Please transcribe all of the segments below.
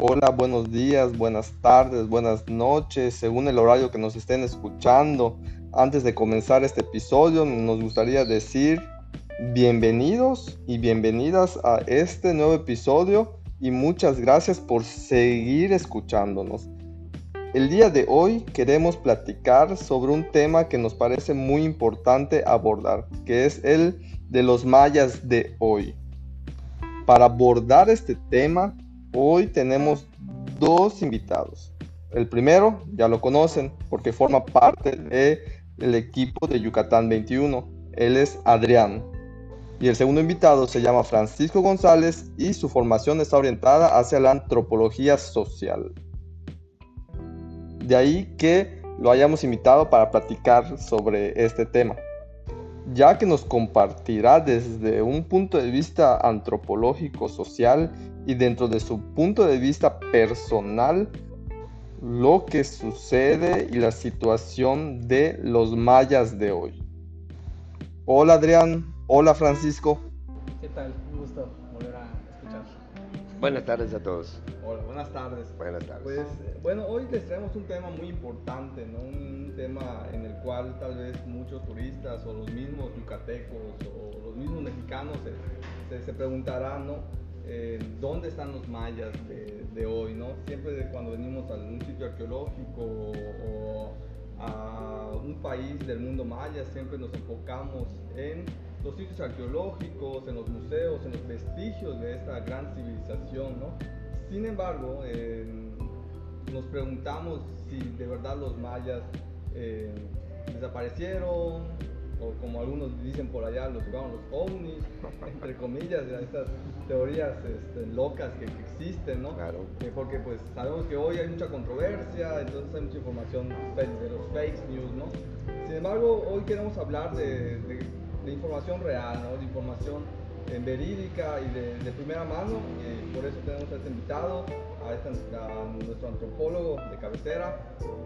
Hola, buenos días, buenas tardes, buenas noches, según el horario que nos estén escuchando. Antes de comenzar este episodio, nos gustaría decir bienvenidos y bienvenidas a este nuevo episodio y muchas gracias por seguir escuchándonos. El día de hoy queremos platicar sobre un tema que nos parece muy importante abordar, que es el de los mayas de hoy. Para abordar este tema, hoy tenemos dos invitados. El primero ya lo conocen porque forma parte de el equipo de Yucatán 21. Él es Adrián. Y el segundo invitado se llama Francisco González y su formación está orientada hacia la antropología social. De ahí que lo hayamos invitado para platicar sobre este tema, ya que nos compartirá desde un punto de vista antropológico social y dentro de su punto de vista personal lo que sucede y la situación de los mayas de hoy. Hola Adrián, hola Francisco. ¿Qué tal? Un gusto volver a escuchar. Buenas tardes a todos. Hola, buenas tardes. Buenas tardes. Pues bueno, hoy les traemos un tema muy importante, ¿no? Un tema en el cual tal vez muchos turistas o los mismos yucatecos o los mismos mexicanos se, se preguntarán, ¿no? Eh, dónde están los mayas de, hoy, ¿no? Siempre cuando venimos a un sitio arqueológico o, a un país del mundo maya, siempre nos enfocamos en los sitios arqueológicos, en los museos, en los vestigios de esta gran civilización, ¿no? Sin embargo, nos preguntamos si de verdad los mayas eh, desaparecieron, o como algunos dicen por allá, los jugaron los ovnis, entre comillas, estas teorías este, locas que, existen, ¿no? Claro. Eh, porque pues sabemos que hoy hay mucha controversia, entonces hay mucha información de los fake news, ¿no? Sin embargo, hoy queremos hablar de, información real, ¿no? De información eh, verídica y de, primera mano, y por eso tenemos a este invitado, a, este, nuestro antropólogo de cabecera,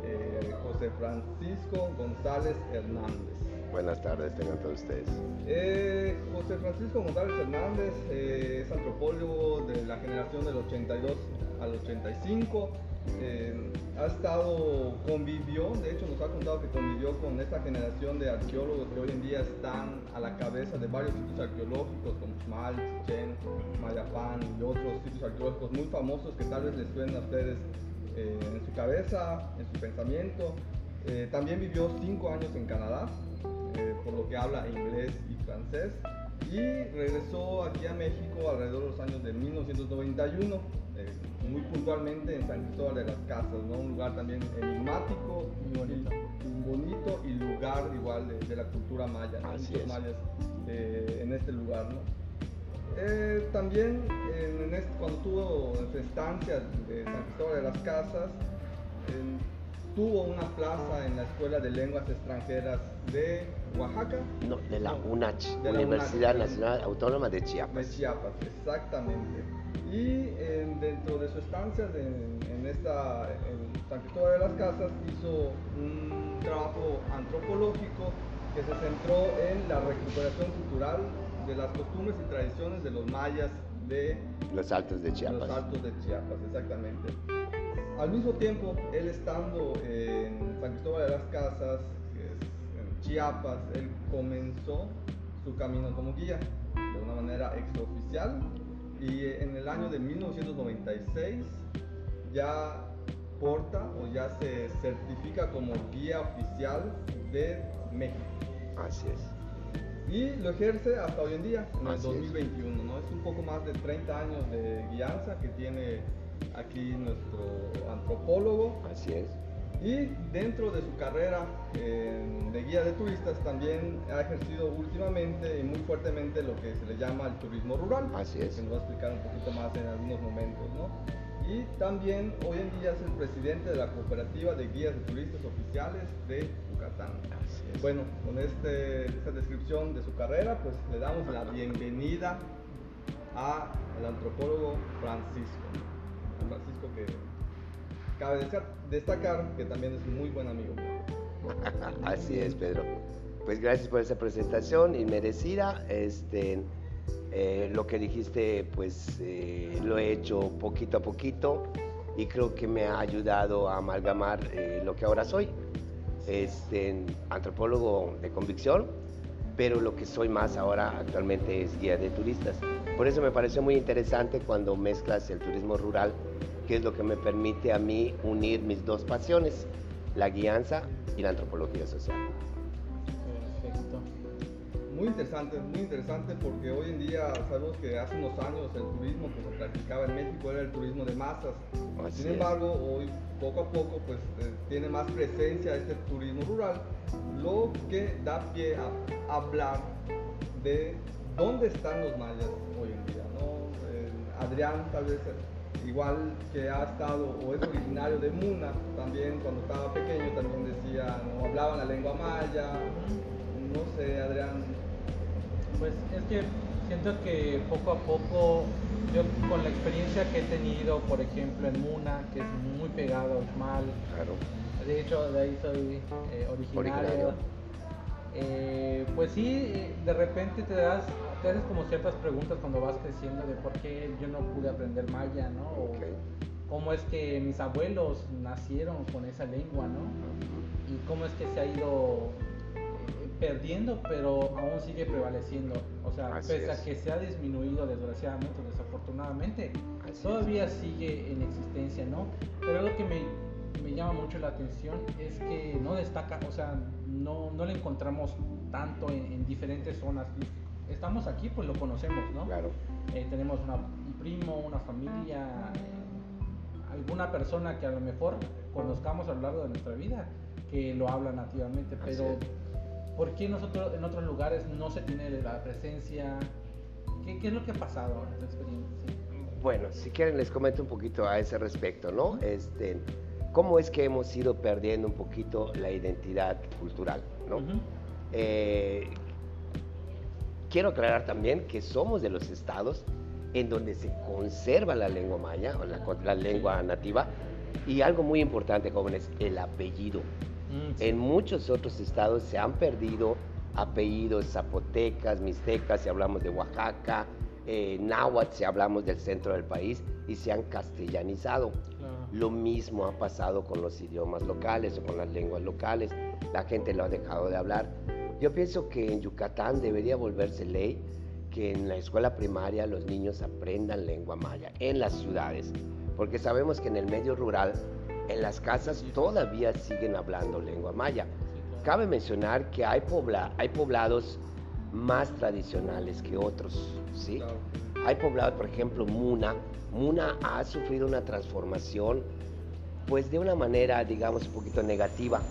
eh, José Francisco González Hernández. Buenas tardes, tengan todos ustedes. Eh, José Francisco González Hernández eh, es antropólogo de la generación del 82 al 85. Eh, ha estado, convivió, de hecho nos ha contado que convivió con esta generación de arqueólogos que hoy en día están a la cabeza de varios sitios arqueológicos como Xmal, Chichen, Mayapán y otros sitios arqueológicos muy famosos que tal vez les suenen a ustedes en su cabeza, en su pensamiento. también vivió cinco años en Canadá, eh, por lo que habla inglés y francés. Y regresó aquí a México alrededor de los años de 1991, eh, muy puntualmente en San Cristóbal de las Casas, ¿no? un lugar también enigmático, muy bonito, y, bonito y lugar igual de, la cultura maya, muchos mayas eh, en este lugar. ¿no? también en este, cuando tuvo su estancia de San Cristóbal de las Casas, tuvo una plaza en la Escuela de Lenguas Extranjeras de Oaxaca. No, de la UNACH, Universidad Nacional Autónoma de Chiapas. De Chiapas, exactamente. Y dentro de su estancia en, esta, en San Cristóbal de las Casas, hizo un trabajo antropológico que se centró en la recuperación cultural de las costumbres y tradiciones de los mayas de los Altos de Chiapas. Los Altos de Chiapas, exactamente. Al mismo tiempo, él estando en San Cristóbal de las Casas, Chiapas, él comenzó su camino como guía de una manera extraoficial y en el año de 1996 ya porta o ya se certifica como guía oficial de México. Así es. y lo ejerce hasta hoy en día, en el Así es. 2021, ¿no? Es un poco más de 30 años de guianza que tiene aquí nuestro antropólogo Así es. Y dentro de su carrera eh, de guía de turistas también ha ejercido últimamente y muy fuertemente lo que se le llama el turismo rural. Así es. Que nos va a explicar un poquito más en algunos momentos, ¿no? Y también hoy en día es el presidente de la cooperativa de guías de turistas oficiales de Yucatán. Así es. Bueno, con este, esta descripción de su carrera, pues le damos la bienvenida a- al antropólogo Francisco. Francisco que cabe destacar que también es muy buen amigo. Así es, Pedro. Pues gracias por esa presentación inmerecida. Este, eh, lo que dijiste, pues eh, lo he hecho poquito a poquito y creo que me ha ayudado a amalgamar eh, lo que ahora soy. Este, antropólogo de convicción, pero lo que soy más ahora actualmente es guía de turistas. Por eso me pareció muy interesante cuando mezclas el turismo rural, que es lo que me permite a mí unir mis dos pasiones, la guianza y la antropología social. Perfecto. Muy interesante, muy interesante porque hoy en día sabemos que hace unos años el turismo que se practicaba en México era el turismo de masas. Así Sin es. embargo, hoy poco a poco pues eh, tiene más presencia este turismo rural, lo que da pie a hablar de dónde están los mayas hoy en día. ¿no? Eh, Adrián tal vez igual que ha estado o es originario de Muna, también cuando estaba pequeño también decía, no hablaban la lengua maya, no sé, Adrián, Pues es que siento que poco a poco, yo con la experiencia que he tenido, por ejemplo, en Muna, que es muy pegado al mal, Claro. de hecho de ahí soy eh, originario, Originario. eh, pues sí, eh, de repente te das, te haces como ciertas preguntas cuando vas creciendo de por qué yo no pude aprender maya, ¿no? O Ok. cómo es que mis abuelos nacieron con esa lengua, ¿no? y cómo es que se ha ido eh, perdiendo, pero aún sigue prevaleciendo. O sea, Así pese es. a que se ha disminuido desgraciadamente o desafortunadamente, Así es. todavía sigue en existencia, ¿no? Pero algo que me, me llama mucho la atención es que no destaca, o sea, no, no le encontramos tanto en, en diferentes zonas. Estamos aquí, pues lo conocemos, ¿no? Claro. Eh, tenemos una- un primo, una familia, eh, alguna persona que a lo mejor conozcamos a lo largo de nuestra vida que lo habla nativamente, pero. ¿por qué nosotros en otros lugares no se tiene la presencia? ¿Qué, qué es lo que ha pasado en tu experiencia? Bueno, si quieren les comento un poquito a ese respecto, ¿no? Este, ¿Cómo es que hemos ido perdiendo un poquito la identidad cultural, ¿no? Eh, quiero aclarar también que somos de los estados en donde se conserva la lengua maya, o la, la lengua nativa, y algo muy importante, jóvenes, el apellido. Mm, sí. En muchos otros estados se han perdido apellidos zapotecas, mixtecas, si hablamos de Oaxaca, eh, náhuatl, si hablamos del centro del país, y se han castellanizado. Claro. Lo mismo ha pasado con los idiomas locales o con las lenguas locales. La gente lo ha dejado de hablar. Yo pienso que en Yucatán debería volverse ley que en la escuela primaria los niños aprendan lengua maya, en las ciudades, porque sabemos que en el medio rural, en las casas todavía siguen hablando lengua maya. Cabe mencionar que hay, pobla- poblados más tradicionales que otros, ¿sí? Hay poblados, por ejemplo, Muna. Muna ha sufrido una transformación, pues de una manera, digamos, un poquito negativa,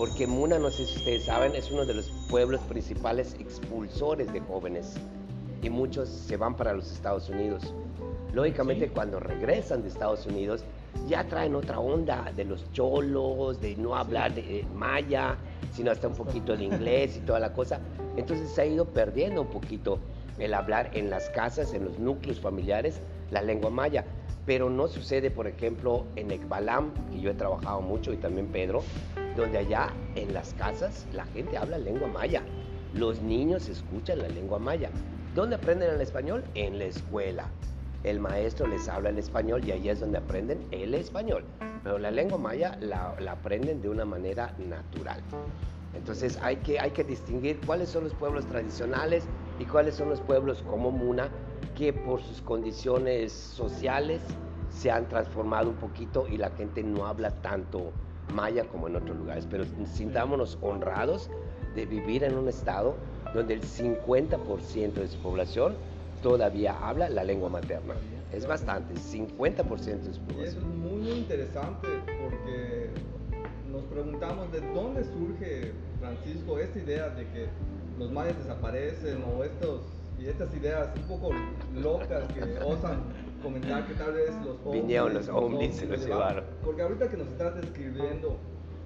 porque Muna, no sé si ustedes saben, es uno de los pueblos principales expulsores de jóvenes y muchos se van para los Estados Unidos. Lógicamente, Sí. cuando regresan de Estados Unidos, ya traen otra onda de los cholos, de no hablar de eh, maya, sino hasta un poquito de inglés y toda la cosa. Entonces se ha ido perdiendo un poquito el hablar en las casas, en los núcleos familiares, la lengua maya. Pero no sucede, por ejemplo, en Ekbalam, que yo he trabajado mucho, y también Pedro, donde allá en las casas la gente habla lengua maya. Los niños escuchan la lengua maya. ¿Dónde aprenden el español? En la escuela. El maestro les habla el español y ahí es donde aprenden el español. Pero la lengua maya la, la aprenden de una manera natural. Entonces hay que, hay que distinguir cuáles son los pueblos tradicionales y cuáles son los pueblos como Muna que por sus condiciones sociales se han transformado un poquito y la gente no habla tanto maya como en otros lugares. Pero sintámonos honrados de vivir en un estado donde el 50% de su población todavía habla la lengua materna. Es bastante, 50% de su eso es muy interesante porque nos preguntamos de dónde surge, Francisco, esta idea de que los mayas desaparecen o estos, y estas ideas un poco locas que osan comentar que tal vez los ovnis, Vinieron los ovnis, se los llevaron. Porque ahorita que nos estás describiendo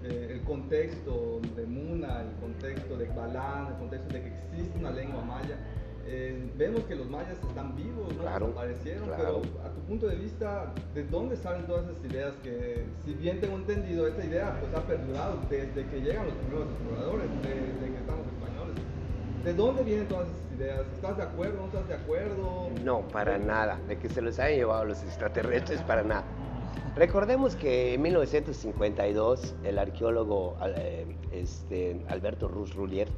eh, el contexto de Muna, el contexto de Balán, el contexto de que existe una lengua maya, eh, vemos que los mayas están vivos, ¿no? Claro, desaparecieron, claro. pero a tu punto de vista, ¿de dónde salen todas esas ideas que, si bien tengo entendido, esta idea pues ha perdurado desde que llegan los primeros exploradores, desde que estamos españoles? ¿De dónde vienen todas esas ideas? ¿Estás de acuerdo? ¿No estás de acuerdo? No, para nada. De que se los hayan llevado los extraterrestres, para nada. Recordemos que en 1952 el arqueólogo eh, este, Alberto Ruz Rullier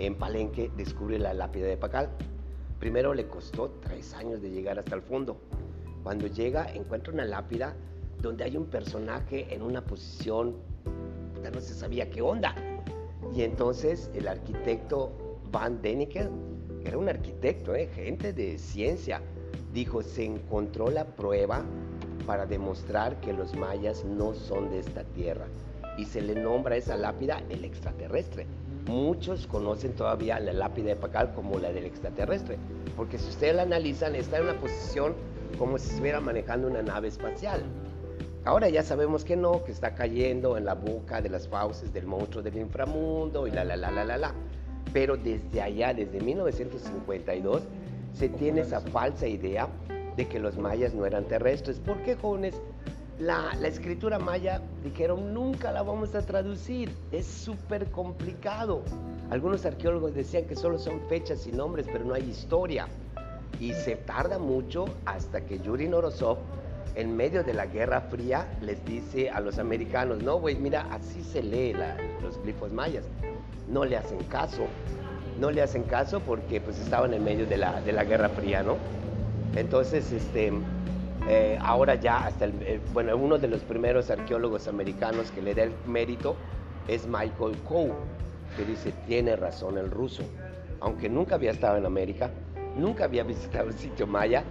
en Palenque descubre la lápida de Pacal. Primero le costó tres años de llegar hasta el fondo. Cuando llega encuentra una lápida donde hay un personaje en una posición, ya no se sabía qué onda. Y entonces el arquitecto Van Deniken, que era un arquitecto, ¿eh? gente de ciencia, dijo, se encontró la prueba para demostrar que los mayas no son de esta tierra. Y se le nombra a esa lápida el extraterrestre. Muchos conocen todavía la lápida de Pacal como la del extraterrestre, porque si ustedes la analizan, está en una posición como si estuviera manejando una nave espacial. Ahora ya sabemos que no, que está cayendo en la boca de las fauces del monstruo del inframundo y la, la, la, la, la, la. Pero desde allá, desde 1952, se tiene esa falsa idea de que los mayas no eran terrestres. ¿Por qué, jóvenes? La, la escritura maya dijeron nunca la vamos a traducir, es súper complicado. Algunos arqueólogos decían que solo son fechas y nombres, pero no hay historia. Y se tarda mucho hasta que Yuri Norosov, en medio de la Guerra Fría, les dice a los americanos, no, güey, mira, así se lee la- los glifos mayas. No le hacen caso, no le hacen caso porque pues estaban en medio de la, de la Guerra Fría, ¿no? Entonces, este, eh, ahora ya hasta el, eh, bueno, uno de los primeros arqueólogos americanos que le da el mérito es Michael Coe, que dice, tiene razón el ruso, aunque nunca había estado en América, nunca había visitado el sitio maya,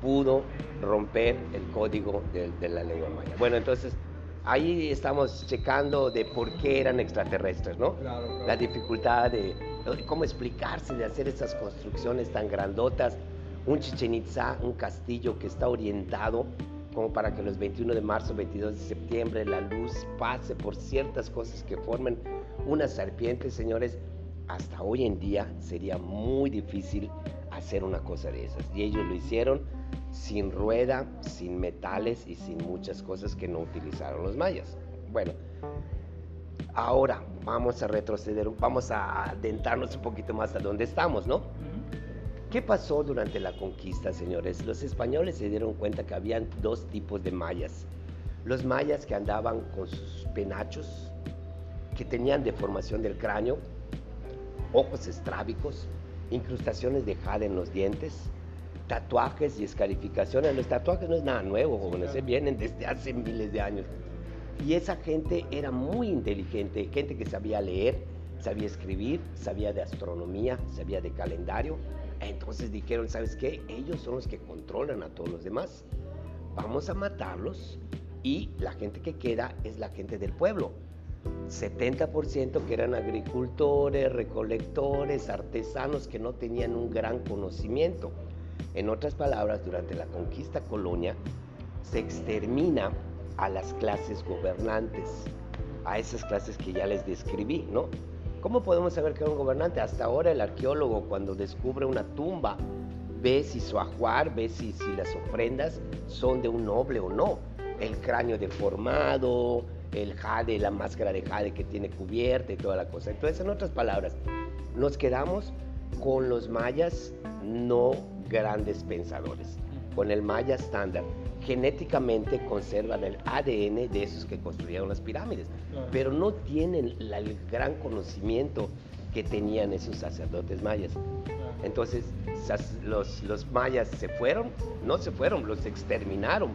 pudo romper el código de, de la lengua maya. Bueno, entonces ahí estamos checando de por qué eran extraterrestres, ¿no? Claro, claro. La dificultad de de cómo explicarse, de hacer esas construcciones tan grandotas, un Chichen Itza, un castillo que está orientado como para que los 21 de marzo, 22 de septiembre, la luz pase por ciertas cosas que formen una serpiente, señores, hasta hoy en día sería muy difícil hacer una cosa de esas. Y ellos lo hicieron sin rueda, sin metales y sin muchas cosas que no utilizaron los mayas. Bueno, ahora vamos a retroceder, vamos a adentrarnos un poquito más a donde estamos, ¿no? ¿Qué pasó durante la conquista, señores? Los españoles se dieron cuenta que habían dos tipos de mayas. Los mayas que andaban con sus penachos, que tenían deformación del cráneo, ojos estrábicos, incrustaciones de jade en los dientes, tatuajes y escarificaciones. Los tatuajes no es nada nuevo, jóvenes, ¿eh? vienen desde hace miles de años. Y esa gente era muy inteligente, gente que sabía leer, sabía escribir, sabía de astronomía, sabía de calendario. Entonces dijeron, ¿sabes qué? Ellos son los que controlan a todos los demás. Vamos a matarlos y la gente que queda es la gente del pueblo. 70% que eran agricultores, recolectores, artesanos que no tenían un gran conocimiento. En otras palabras, durante la conquista colonia se extermina a las clases gobernantes, a esas clases que ya les describí, ¿no? ¿Cómo podemos saber que era un gobernante? Hasta ahora el arqueólogo cuando descubre una tumba ve si su ajuar, ve si, las ofrendas son de un noble o no. El cráneo deformado, el jade, la máscara de jade que tiene cubierta y toda la cosa. Entonces, en otras palabras, nos quedamos con los mayas no grandes pensadores, con el maya estándar. Genéticamente conservan el ADN de esos que construyeron las pirámides, Claro. pero no tienen la- el gran conocimiento que tenían esos sacerdotes mayas. Entonces, los, los mayas se fueron, no se fueron, los exterminaron.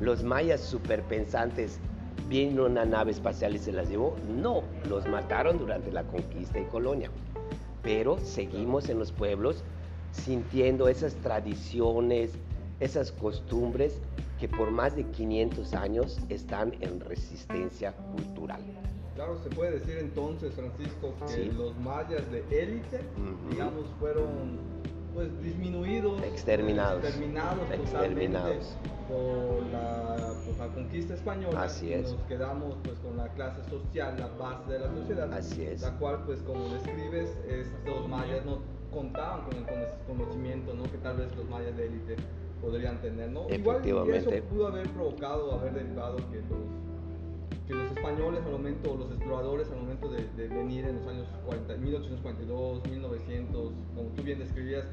Los mayas superpensantes vino una nave espacial y se las llevó. No, los mataron durante la conquista y colonia. Pero seguimos en los pueblos sintiendo esas tradiciones, esas costumbres que por más de 500 años están en resistencia cultural. Claro, se puede decir entonces, Francisco, que los mayas de élite, digamos, fueron pues disminuidos, exterminados, exterminados, exterminados. Por, la, conquista española. Así es. Nos quedamos pues con la clase social, la base de la sociedad. Así es. La cual pues como describes, estos mayas no contaban con el conocimiento, ¿no? Que tal vez los mayas de élite podrían tener, ¿no? Igual eso pudo haber provocado, haber derivado que los que los españoles al momento, los exploradores al momento de, venir en los años 40, 1842, 1900, como tú bien describías,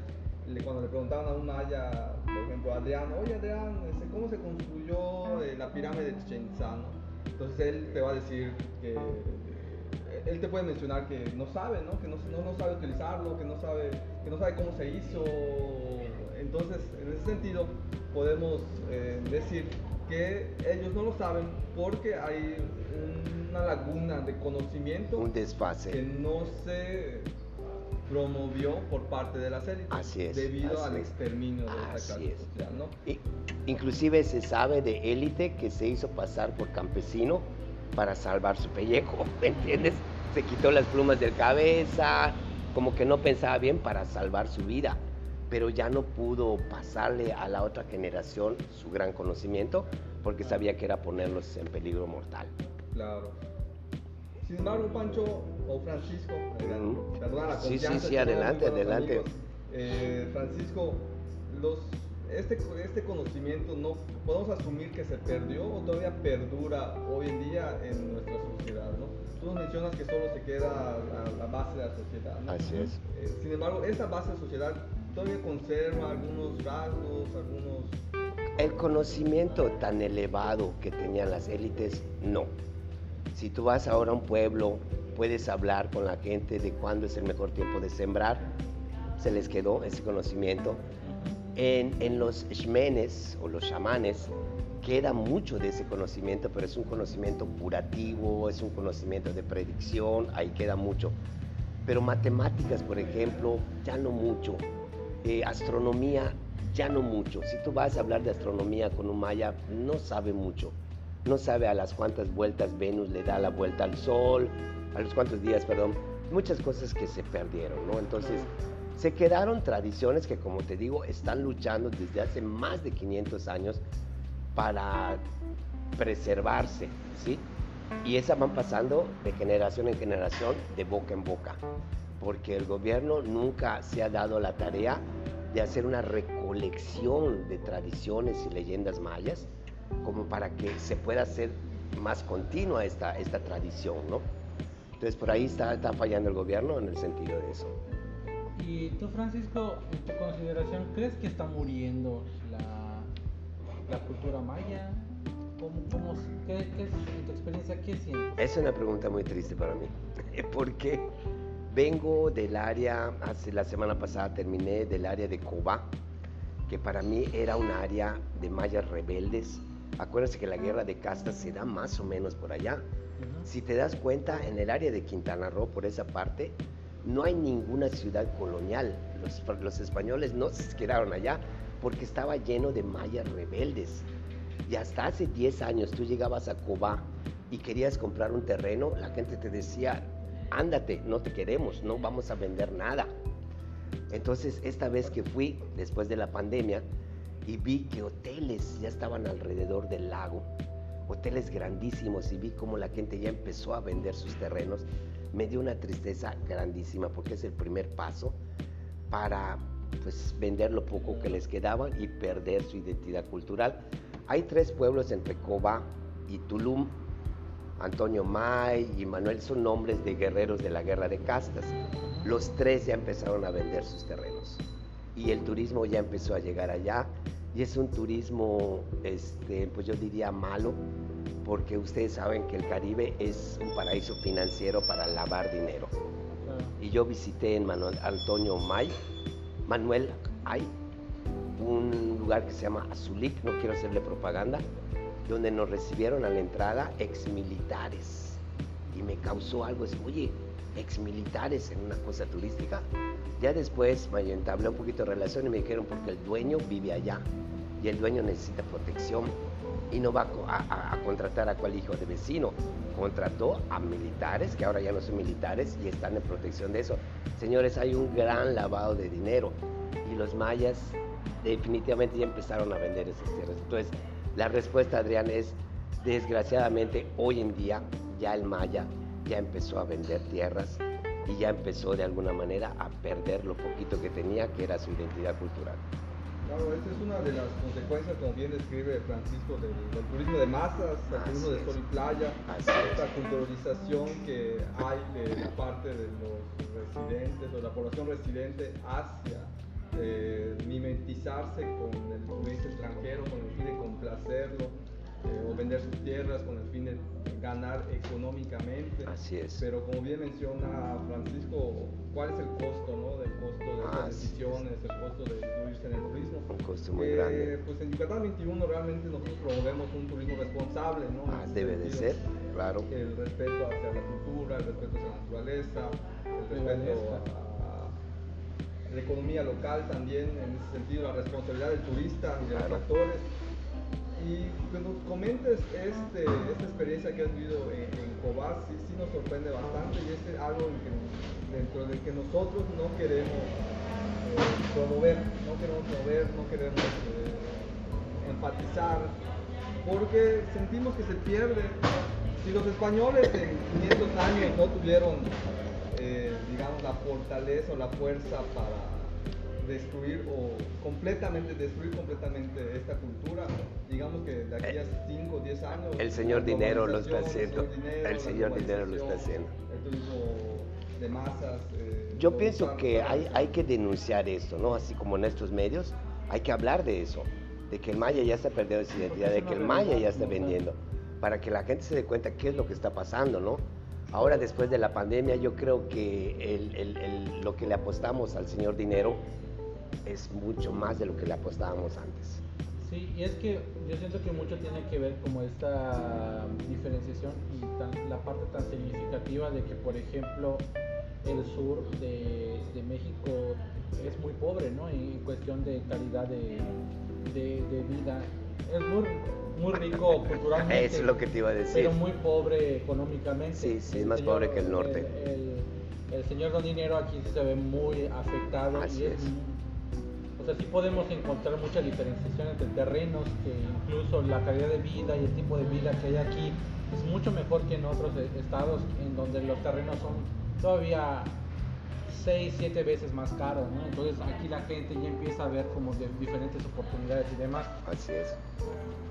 cuando le preguntaban a un maya, por ejemplo, a Adrián, oye Adrián, este, ¿cómo se construyó eh, la pirámide de Chichen Itza? Entonces él te va a decir que él te puede mencionar que no sabe, ¿no? que no, no, sabe utilizarlo, que no sabe, que no sabe cómo se hizo. Entonces, en ese sentido, podemos eh, decir que ellos no lo saben porque hay una laguna de conocimiento. Un desfase. Que no se promovió por parte de las élites. Así es. Debido al exterminio de esta clase social, ¿no? inclusive se sabe de élite que se hizo pasar por campesino para salvar su pellejo, ¿me entiendes? Se quitó las plumas de cabeza, como que no pensaba bien para salvar su vida pero ya no pudo pasarle a la otra generación su gran conocimiento porque sabía que era ponerlos en peligro mortal. Claro. Sin embargo, Pancho o Francisco, perdón, la Sí, sí, sí, adelante, adelante. Eh, Francisco, los, este, este conocimiento no podemos asumir que se perdió o todavía perdura hoy en día en nuestra sociedad, ¿no? Tú nos mencionas que solo se queda la, la base de la sociedad, ¿no? Así es. Eh, sin embargo, esa base de sociedad todavía conserva algunos rasgos, algunos... El conocimiento tan elevado que tenían las élites, no. Si tú vas ahora a un pueblo, puedes hablar con la gente de cuándo es el mejor tiempo de sembrar, se les quedó ese conocimiento. En, en los shmenes o los chamanes queda mucho de ese conocimiento, pero es un conocimiento curativo, es un conocimiento de predicción, ahí queda mucho. Pero matemáticas, por ejemplo, ya no mucho. Eh, astronomía ya no mucho. Si tú vas a hablar de astronomía con un maya, no sabe mucho. No sabe a las cuántas vueltas Venus le da la vuelta al Sol, a los cuántos días, perdón. Muchas cosas que se perdieron, ¿no? Entonces, se quedaron tradiciones que, como te digo, están luchando desde hace más de 500 años para preservarse, ¿sí? Y esas van pasando de generación en generación, de boca en boca porque el gobierno nunca se ha dado la tarea de hacer una recolección de tradiciones y leyendas mayas como para que se pueda hacer más continua esta, esta tradición, ¿no? Entonces por ahí está, está fallando el gobierno en el sentido de eso. ¿Y tú, Francisco, en tu consideración, crees que está muriendo la, la cultura maya? ¿Cómo, cómo qué, qué, en tu experiencia, qué sientes? Es una pregunta muy triste para mí. ¿Por qué? Vengo del área, hace la semana pasada terminé del área de Cobá, que para mí era un área de mayas rebeldes. Acuérdense que la guerra de castas se da más o menos por allá. Si te das cuenta, en el área de Quintana Roo, por esa parte, no hay ninguna ciudad colonial. Los, españoles no se quedaron allá porque estaba lleno de mayas rebeldes. Y hasta hace 10 años tú llegabas a Cobá y querías comprar un terreno, la gente te decía, ándate, no te queremos, no vamos a vender nada. Entonces, esta vez que fui, después de la pandemia, y vi que hoteles ya estaban alrededor del lago, hoteles grandísimos, y vi cómo la gente ya empezó a vender sus terrenos, me dio una tristeza grandísima porque es el primer paso para pues, vender lo poco que les quedaba y perder su identidad cultural. Hay tres pueblos entre Cobá y Tulum Antonio May y Manuel son nombres de guerreros de la guerra de castas. Los tres ya empezaron a vender sus terrenos y el turismo ya empezó a llegar allá y es un turismo, este, pues yo diría malo, porque ustedes saben que el Caribe es un paraíso financiero para lavar dinero. Y yo visité en Manuel Antonio May, Manuel hay un lugar que se llama Azulik, no quiero hacerle propaganda, donde nos recibieron a la entrada exmilitares. Y me causó algo así, oye, exmilitares en una cosa turística. Ya después me entablé un poquito de relación y me dijeron porque el dueño vive allá y el dueño necesita protección y no va a, contratar a cual hijo de vecino. Contrató a militares, que ahora ya no son militares y están en protección de eso. Señores, hay un gran lavado de dinero y los mayas definitivamente ya empezaron a vender esas tierras. Entonces, la respuesta, Adrián, es desgraciadamente hoy en día ya el maya ya empezó a vender tierras y ya empezó de alguna manera a perder lo poquito que tenía, que era su identidad cultural. Claro, esa es una de las consecuencias, como bien describe Francisco, del, turismo de masas, el turismo de sol y playa, esta culturalización que hay de la parte de los residentes o de la población residente hacia eh, mimetizarse con el turista extranjero con el fin de complacerlo eh, o vender sus tierras con el fin de ganar económicamente. Así es. Pero como bien menciona Francisco, ¿cuál es el costo, no? Del costo de las decisiones, el costo de incluirse en el turismo. Un costo muy grande. Pues en Yucatán 21 realmente nosotros promovemos un turismo responsable, ¿no? Ah, debe de ser, claro. El respeto hacia la cultura, el respeto hacia la naturaleza, el respeto a la economía local también, en ese sentido, la responsabilidad del turista y de los actores. Y que nos comentes este, esta experiencia que has vivido en, en sí, sí, nos sorprende bastante y es algo dentro del que nosotros no queremos eh, promover, no queremos promover, no queremos eh, empatizar, porque sentimos que se pierde. Si los españoles en 500 años no tuvieron eh, digamos, la fortaleza o la fuerza para destruir o completamente, destruir completamente esta cultura. Digamos que de aquí a 5 o 10 años. El señor dinero lo está haciendo. El señor dinero, lo está haciendo. El turismo de masas. Eh, Yo pienso que hay, hay que denunciar esto, ¿no? Así como en estos medios, hay que hablar de eso. De que el maya ya está perdiendo su identidad, de que el maya ya está vendiendo. Para que la gente se dé cuenta qué es lo que está pasando, ¿no? Ahora, después de la pandemia, yo creo que lo que le apostamos al señor dinero es mucho más de lo que le apostábamos antes. Sí, y es que yo siento que mucho tiene que ver como esta diferenciación y la parte tan significativa de que, por ejemplo, el sur de, México es muy pobre, ¿no? En cuestión de calidad de, de vida. Es muy muy rico culturalmente. Eso es lo que te iba a decir. Pero muy pobre económicamente. Sí, sí, es más pobre que el norte. El, señor Don Dinero aquí se ve muy afectado. Así es. o sea, sí podemos encontrar mucha diferenciación entre terrenos, que incluso la calidad de vida y el tipo de vida que hay aquí es mucho mejor que en otros estados en donde los terrenos son todavía 6, 7 veces más caros, ¿no? Entonces aquí la gente ya empieza a ver como de diferentes oportunidades y demás. Así es.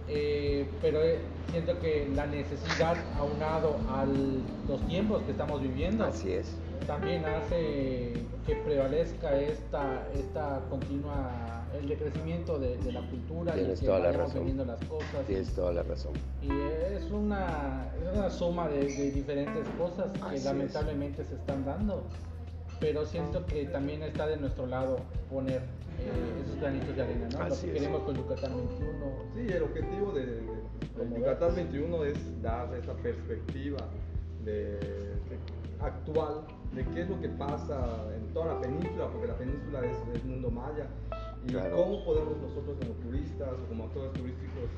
Eh, pero eh, siento que la necesidad aunado a los tiempos que estamos viviendo Así es. También hace que prevalezca esta, esta continua el decrecimiento de, la cultura Tienes y que toda la razón. las cosas Tienes toda la razón. Y es una, es una suma de, diferentes cosas que lamentablemente se están dando pero siento que también está de nuestro lado poner eh, esos granitos de arena, ¿no? Lo que queremos con Yucatán 21. Sí, el objetivo de, Yucatán 21 es dar esa perspectiva de, actual de qué es lo que pasa en toda la península, porque la península es el mundo maya, y cómo podemos nosotros como turistas o como actores turísticos,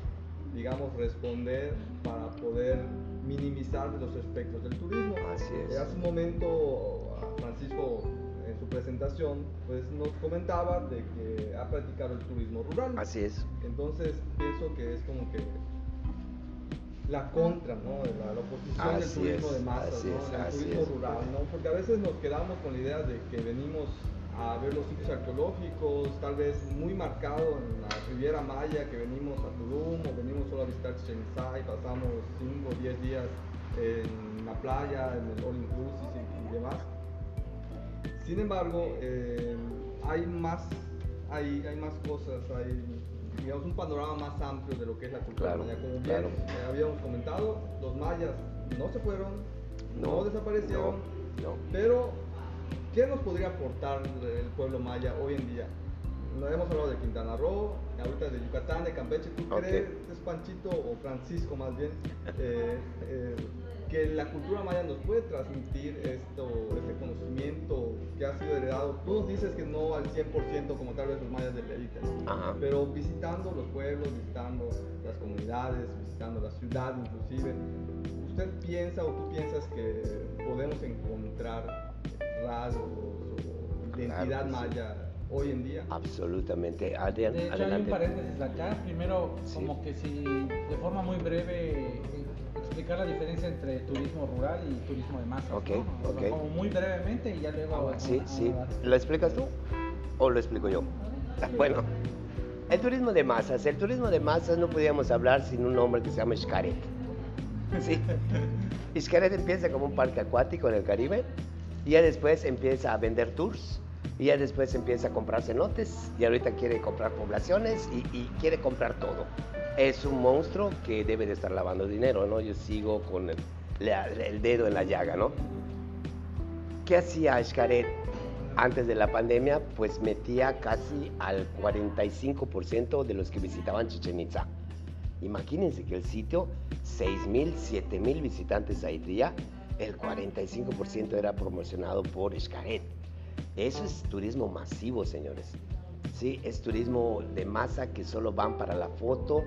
digamos, responder para poder minimizar los aspectos del turismo. Así es. Hace un momento Francisco en su presentación pues nos comentaba de que ha practicado el turismo rural. Así es. Entonces pienso que es como que la contra, ¿no? La, la oposición del turismo de masas, ¿no? El turismo rural, ¿no? Porque a veces nos quedamos con la idea de que venimos a ver los sitios arqueológicos, tal vez muy marcado en la Riviera Maya, que venimos a Tulum o venimos solo a visitar Chichen y pasamos 5 o 10 días en la playa, en el All Inclusive y demás. Sin embargo, eh, hay, más, hay, hay más cosas, hay digamos, un panorama más amplio de lo que es la cultura maya. Como bien eh, habíamos comentado, los mayas no se fueron, no, desaparecieron, pero ¿qué nos podría aportar el pueblo maya hoy en día? hemos hablado de Quintana Roo, ahorita de Yucatán, de Campeche. ¿Tú crees, es Panchito o Francisco más bien, eh, eh, que la cultura maya nos puede transmitir esto, que ha sido heredado? Tú nos dices que no al 100% como tal vez los mayas ¿no? Ajá. pero visitando los pueblos, visitando las comunidades, visitando la ciudad inclusive, ¿usted piensa o tú piensas que podemos encontrar rasgos o identidad sí. maya hoy en día? Absolutamente. Adrián, De hecho, hay un adelante. paréntesis acá. Primero, Sí. como que si de forma muy breve explicar la diferencia entre turismo rural y turismo de masas. Ok, ¿no? Ok. Como muy brevemente y ya luego. Sí, a- sí. a- ¿Lo explicas tú o lo explico yo? Ah, Bueno, el turismo de masas. El turismo de masas no podíamos hablar sin un nombre que se llama Xcaret. Sí. Xcaret empieza como un parque acuático en el Caribe y ya después empieza a vender tours y ya después empieza a comprar cenotes y ahorita quiere comprar poblaciones y, quiere comprar todo. Es un monstruo que debe de estar lavando dinero, ¿no? Yo sigo con el, dedo en la llaga, ¿no? ¿Qué hacía Xcaret antes de la pandemia? Pues metía casi al 45% de los que visitaban Chichen Itza. Imagínense que el sitio, 6.000, 7.000 visitantes al día, el 45% era promocionado por Xcaret. Eso es turismo masivo, señores. Sí, es turismo de masa que solo van para la foto,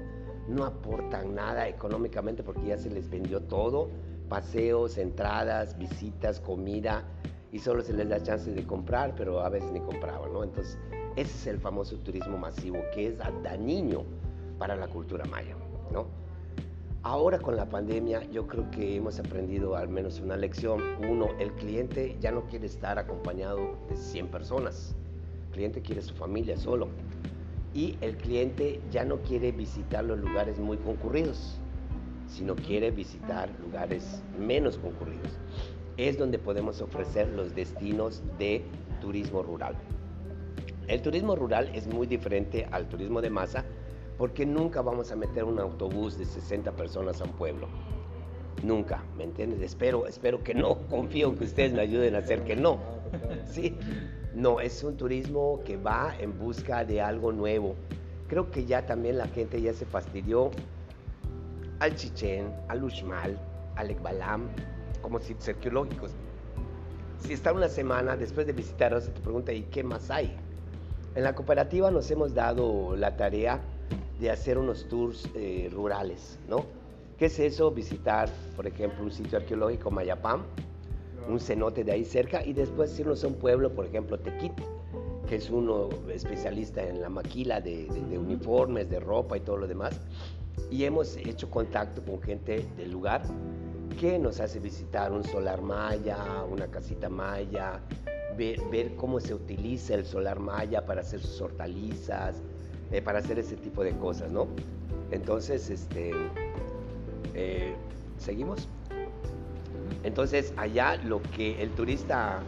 no aportan nada económicamente porque ya se les vendió todo, paseos, entradas, visitas, comida, y solo se les da chance de comprar, pero a veces ni compraban, ¿no? Entonces, ese es el famoso turismo masivo que es dañino para la cultura maya, ¿no? Ahora con la pandemia yo creo que hemos aprendido al menos una lección. Uno, el cliente ya no quiere estar acompañado de 100 personas. El cliente quiere su familia solo. Y el cliente ya no quiere visitar los lugares muy concurridos, sino quiere visitar lugares menos concurridos. Es donde podemos ofrecer los destinos de turismo rural. El turismo rural es muy diferente al turismo de masa porque nunca vamos a meter un autobús de 60 personas a un pueblo. Nunca, ¿me entiendes? Espero, espero que no. Confío que ustedes me ayuden a hacer que no. Sí. No, es un turismo que va en busca de algo nuevo. Creo que ya también la gente ya se fastidió al Chichén, al Uxmal, al Ekbalam, como sitios arqueológicos. Si está una semana después de visitarlos, te pregunta, ¿y qué más hay? En la cooperativa nos hemos dado la tarea de hacer unos tours eh, rurales, ¿no? ¿Qué es eso? Visitar, por ejemplo, un sitio arqueológico, Mayapam, un cenote de ahí cerca, y después irnos a un pueblo, por ejemplo, Tequit, que es uno especialista en la maquila de, de- de uniformes, de ropa y todo lo demás. Y hemos hecho contacto con gente del lugar que nos hace visitar un solar maya, una casita maya, ver, ver cómo se utiliza el solar maya para hacer sus hortalizas, eh, para hacer ese tipo de cosas, ¿no? Entonces, este, eh, ¿seguimos? Entonces, allá lo que el turista,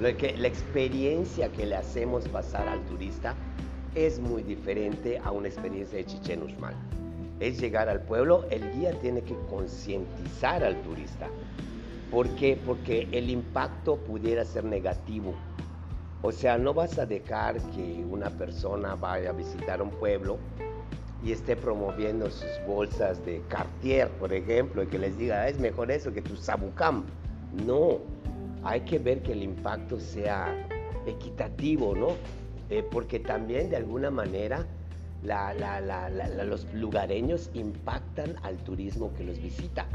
lo que, la experiencia que le hacemos pasar al turista es muy diferente a una experiencia de Chichen Uxmal. Es llegar al pueblo, el guía tiene que concientizar al turista. ¿Por qué? Porque el impacto pudiera ser negativo. O sea, no vas a dejar que una persona vaya a visitar un pueblo y esté promoviendo sus bolsas de Cartier, por ejemplo, y que les diga, "Ah, es mejor eso que tu Sabucam. No, hay que ver que el impacto sea equitativo, ¿no? Eh, porque también de alguna manera los lugareños impactan al turismo que los visita,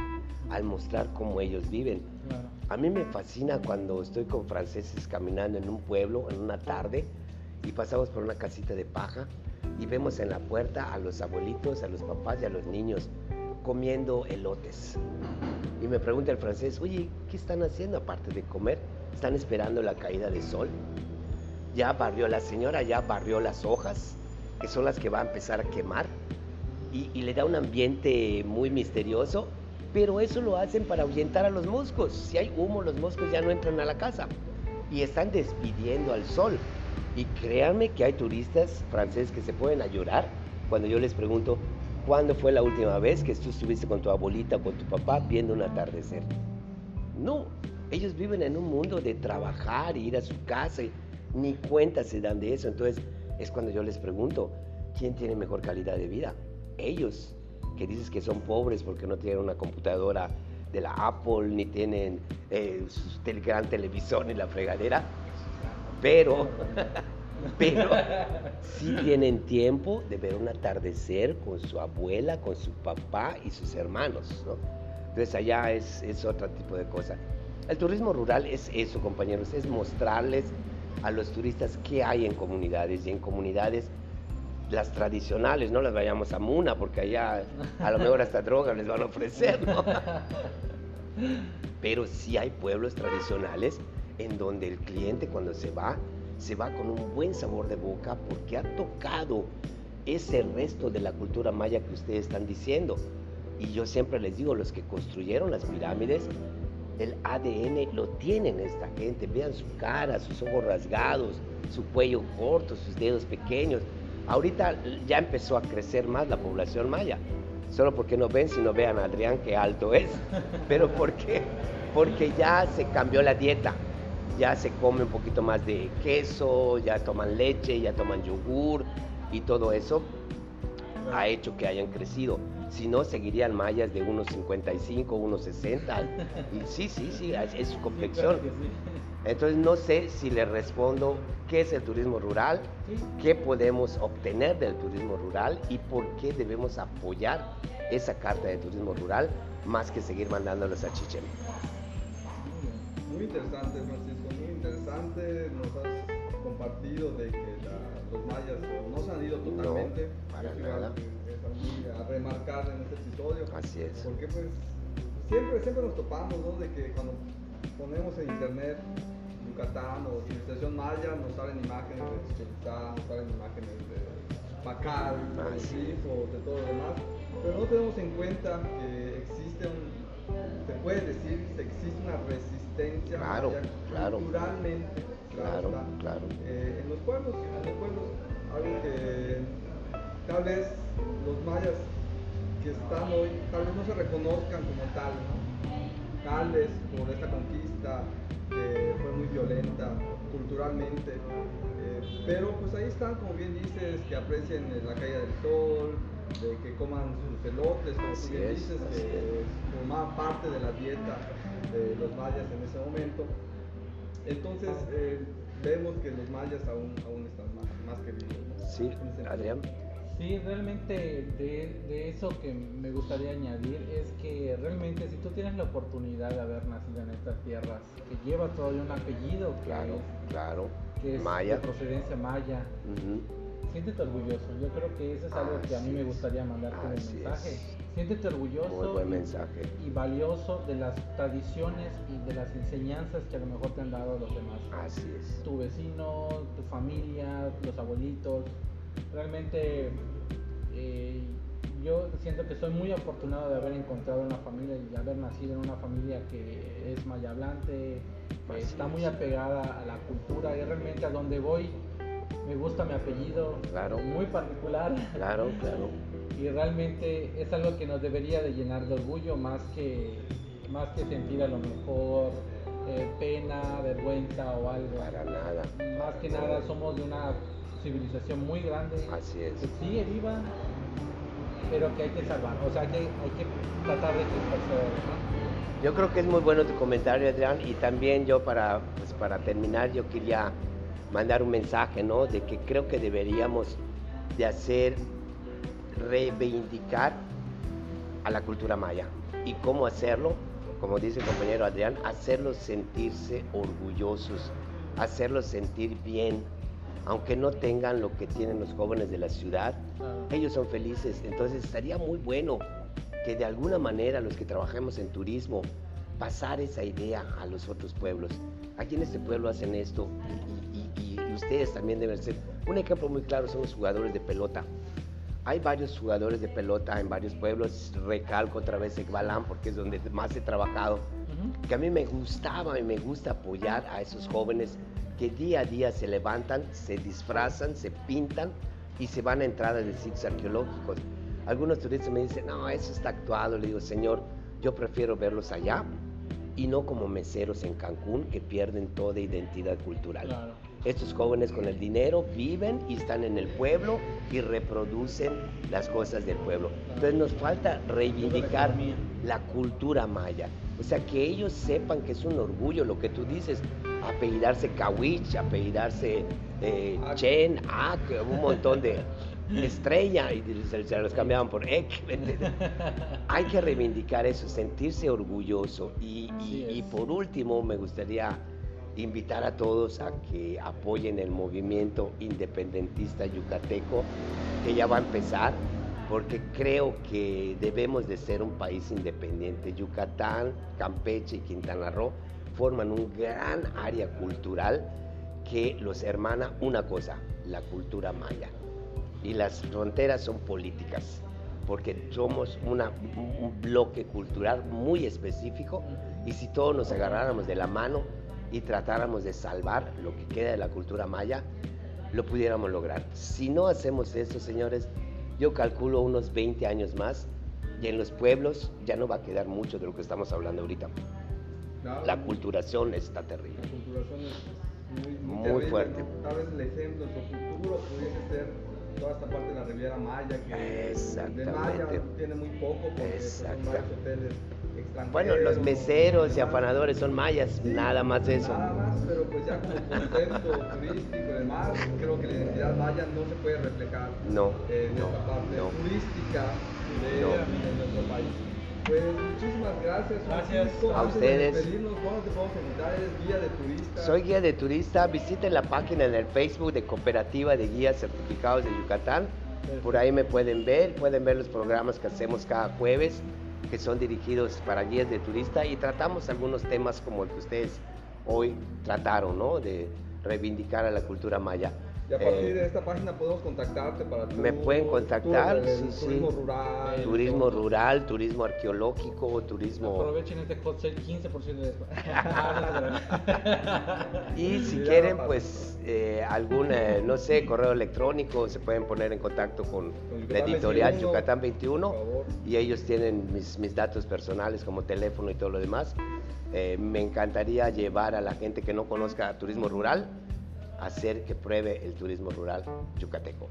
al mostrar cómo ellos viven. Claro. A mí me fascina cuando estoy con franceses caminando en un pueblo en una tarde y pasamos por una casita de paja y vemos en la puerta a los abuelitos, a los papás y a los niños comiendo elotes. Y me pregunta el francés, oye, ¿qué están haciendo aparte de comer? ¿Están esperando la caída de sol? Ya barrió la señora, ya barrió las hojas, que son las que va a empezar a quemar. Y, y le da un ambiente muy misterioso, pero eso lo hacen para ahuyentar a los moscos. Si hay humo, los moscos ya no entran a la casa. Y están despidiendo al sol. Y créanme que hay turistas franceses que se pueden a llorar cuando yo les pregunto, ¿cuándo fue la última vez que tú estuviste con tu abuelita o con tu papá viendo un atardecer? No, ellos viven en un mundo de trabajar, ir a su casa, y ni cuenta se dan de eso. Entonces, es cuando yo les pregunto, ¿quién tiene mejor calidad de vida? Ellos, que dices que son pobres porque no tienen una computadora de la Apple, ni tienen eh, su gran televisor ni la fregadera, pero, pero sí tienen tiempo de ver un atardecer con su abuela, con su papá y sus hermanos, ¿no? Entonces allá es, es otro tipo de cosa. El turismo rural es eso, compañeros, es mostrarles a los turistas qué hay en comunidades y en comunidades las tradicionales, no las vayamos a Muna porque allá a lo mejor hasta droga les van a ofrecer. Pero sí hay pueblos tradicionales en donde el cliente cuando se va, se va con un buen sabor de boca porque ha tocado ese resto de la cultura maya que ustedes están diciendo. Y yo siempre les digo, los que construyeron las pirámides, el ADN lo tienen esta gente. Vean su cara, sus ojos rasgados, su cuello corto, sus dedos pequeños. Ahorita ya empezó a crecer más la población maya. Solo porque no ven, si no vean a Adrián qué alto es. Pero ¿por qué? Porque ya se cambió la dieta. Ya se come un poquito más de queso, ya toman leche, ya toman yogur y todo eso ha hecho que hayan crecido. Si no, seguirían mayas de 1,55, 1,60. Y sí, sí, sí, es su complexión. Entonces no sé si le respondo qué es el turismo rural, qué podemos obtener del turismo rural y por qué debemos apoyar esa carta de turismo rural más que seguir mandándolos a Chichen. Muy interesante, Francisco, muy interesante. Nos has compartido de que los mayas no se han ido totalmente. No, para nada. a remarcar en este episodio. Así es. Porque pues siempre, siempre nos topamos, ¿no? De que cuando ponemos en internet Yucatán o civilización maya, nos salen imágenes de Chichen nos salen imágenes de Bacal, de o de todo lo demás. Pero no tenemos en cuenta que existe un, se puede decir que existe una resistencia claro, maya claro. culturalmente Claro, claro. Eh, en los pueblos, en los pueblos, algo que tal vez los mayas que están hoy, tal vez no se reconozcan como tal, ¿no? Tal vez por esta conquista que fue muy violenta culturalmente, eh, pero pues ahí están, como bien dices, que aprecien la caída del sol, de que coman sus pelotes, como bien dices, que formaban parte de la dieta de los mayas en ese momento. Entonces, eh, vemos que los mayas aún, aún están más, más que vivos. Sí, Adrián. Sí, realmente de, eso que me gustaría añadir es que realmente si tú tienes la oportunidad de haber nacido en estas tierras, que lleva todavía un apellido que claro, es, claro. Que es maya. de procedencia maya, siéntete orgulloso. Yo creo que eso es algo que a mí me gustaría mandarte un mensaje. Siéntete orgulloso mensaje. Y, valioso de las tradiciones y de las enseñanzas que a lo mejor te han dado los demás. Así es. Tu vecino, tu familia, los abuelitos. Realmente eh, yo siento que soy muy afortunado de haber encontrado una familia y de haber nacido en una familia que es mayablante, que está muy apegada a la cultura y realmente a donde voy me gusta mi apellido, claro. muy particular. Claro, claro. Y realmente es algo que nos debería de llenar de orgullo más que, más que sentir a lo mejor eh, pena, vergüenza o algo. Para nada. Más que nada somos de una civilización muy grande. Así es. Que sigue viva, pero que hay que salvar. O sea, que hay que tratar de que Yo creo que es muy bueno tu comentario, Adrián, y también yo para, pues, para terminar, yo quería mandar un mensaje, ¿no? De que creo que deberíamos de hacer, reivindicar a la cultura maya. ¿Y cómo hacerlo? Como dice el compañero Adrián, hacerlos sentirse orgullosos, hacerlos sentir bien, aunque no tengan lo que tienen los jóvenes de la ciudad, ellos son felices. Entonces estaría muy bueno que de alguna manera los que trabajemos en turismo, pasar esa idea a los otros pueblos. Aquí en este pueblo hacen esto y, ustedes también deben ser. Un ejemplo muy claro son los jugadores de pelota. Hay varios jugadores de pelota en varios pueblos, recalco otra vez Ekbalán porque es donde más he trabajado, que a mí me gustaba y me gusta apoyar a esos jóvenes que día a día se levantan, se disfrazan, se pintan y se van a entradas de sitios arqueológicos. Algunos turistas me dicen, no, eso está actuado. Le digo, Señor, yo prefiero verlos allá y no como meseros en Cancún que pierden toda identidad cultural. Estos jóvenes con el dinero viven y están en el pueblo y reproducen las cosas del pueblo. Entonces nos falta reivindicar la cultura maya. O sea, que ellos sepan que es un orgullo lo que tú dices, apellidarse Kawich, apellidarse eh, Chen, Ak, un montón de estrella y se, los cambiaban por Ek. Hay que reivindicar eso, sentirse orgulloso. Y, y por último, me gustaría invitar a todos a que apoyen el movimiento independentista yucateco, que ya va a empezar, porque creo que debemos de ser un país independiente. Yucatán, Campeche y Quintana Roo forman un gran área cultural que los hermana una cosa, la cultura maya. Y las fronteras son políticas, porque somos un bloque cultural muy específico y si todos nos agarráramos de la mano, y tratáramos de salvar lo que queda de la cultura maya, lo pudiéramos lograr. Si no hacemos eso, señores, yo calculo unos 20 años más y en los pueblos ya no va a quedar mucho de lo que estamos hablando ahorita. La culturación está terrible. La culturación es muy, muy, fuerte. Tal vez el ejemplo, su futuro pudiese ser toda esta parte de la Riviera Maya, que de Maya tiene muy poco porque pues, son varios hoteles bueno, los meseros y afanadores son mayas, nada más eso. Nada más, pero pues ya como concepto turístico y demás, creo que la identidad maya no se puede reflejar no, en no, esta parte turística de, nuestro país. Pues muchísimas gracias. Gracias a ustedes. De ¿Cómo te podemos invitar? ¿Eres guía de turista? Soy guía de turista. Visiten la página en el Facebook de Cooperativa de Guías Certificados de Yucatán. Por ahí me pueden ver, pueden ver los programas que hacemos cada jueves que son dirigidos para guías de turista y tratamos algunos temas como el que ustedes hoy trataron, ¿no? De reivindicar a la cultura maya. Y a partir eh, de esta página podemos contactarte para tu, Me pueden contactar, sí, turismo rural. Turismo rural, turismo arqueológico, turismo... Aprovechen este hot sale, 15% de Y si quieren, pues, eh, algún, eh, no sé, correo electrónico, se pueden poner en contacto con, la editorial Yucatán 21 y ellos tienen mis, mis, datos personales como teléfono y todo lo demás. me encantaría llevar a la gente que no conozca turismo rural hacer que pruebe el turismo rural yucateco.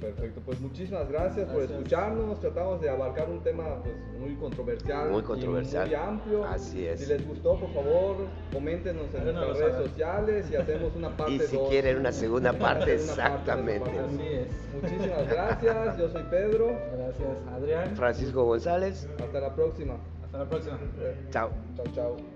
Perfecto. pues muchísimas gracias, por escucharnos. Tratamos de abarcar un tema pues, muy controversial, muy controversial, muy amplio. Así es. Si les gustó, por favor, coméntenos en nuestras redes sociales y hacemos una parte. Y si quieren una segunda parte, exactamente. Así es. Muchísimas gracias. Yo soy Pedro. Gracias, Adrián. Francisco González. Hasta la próxima. Hasta la próxima. Chao. Chao, chao.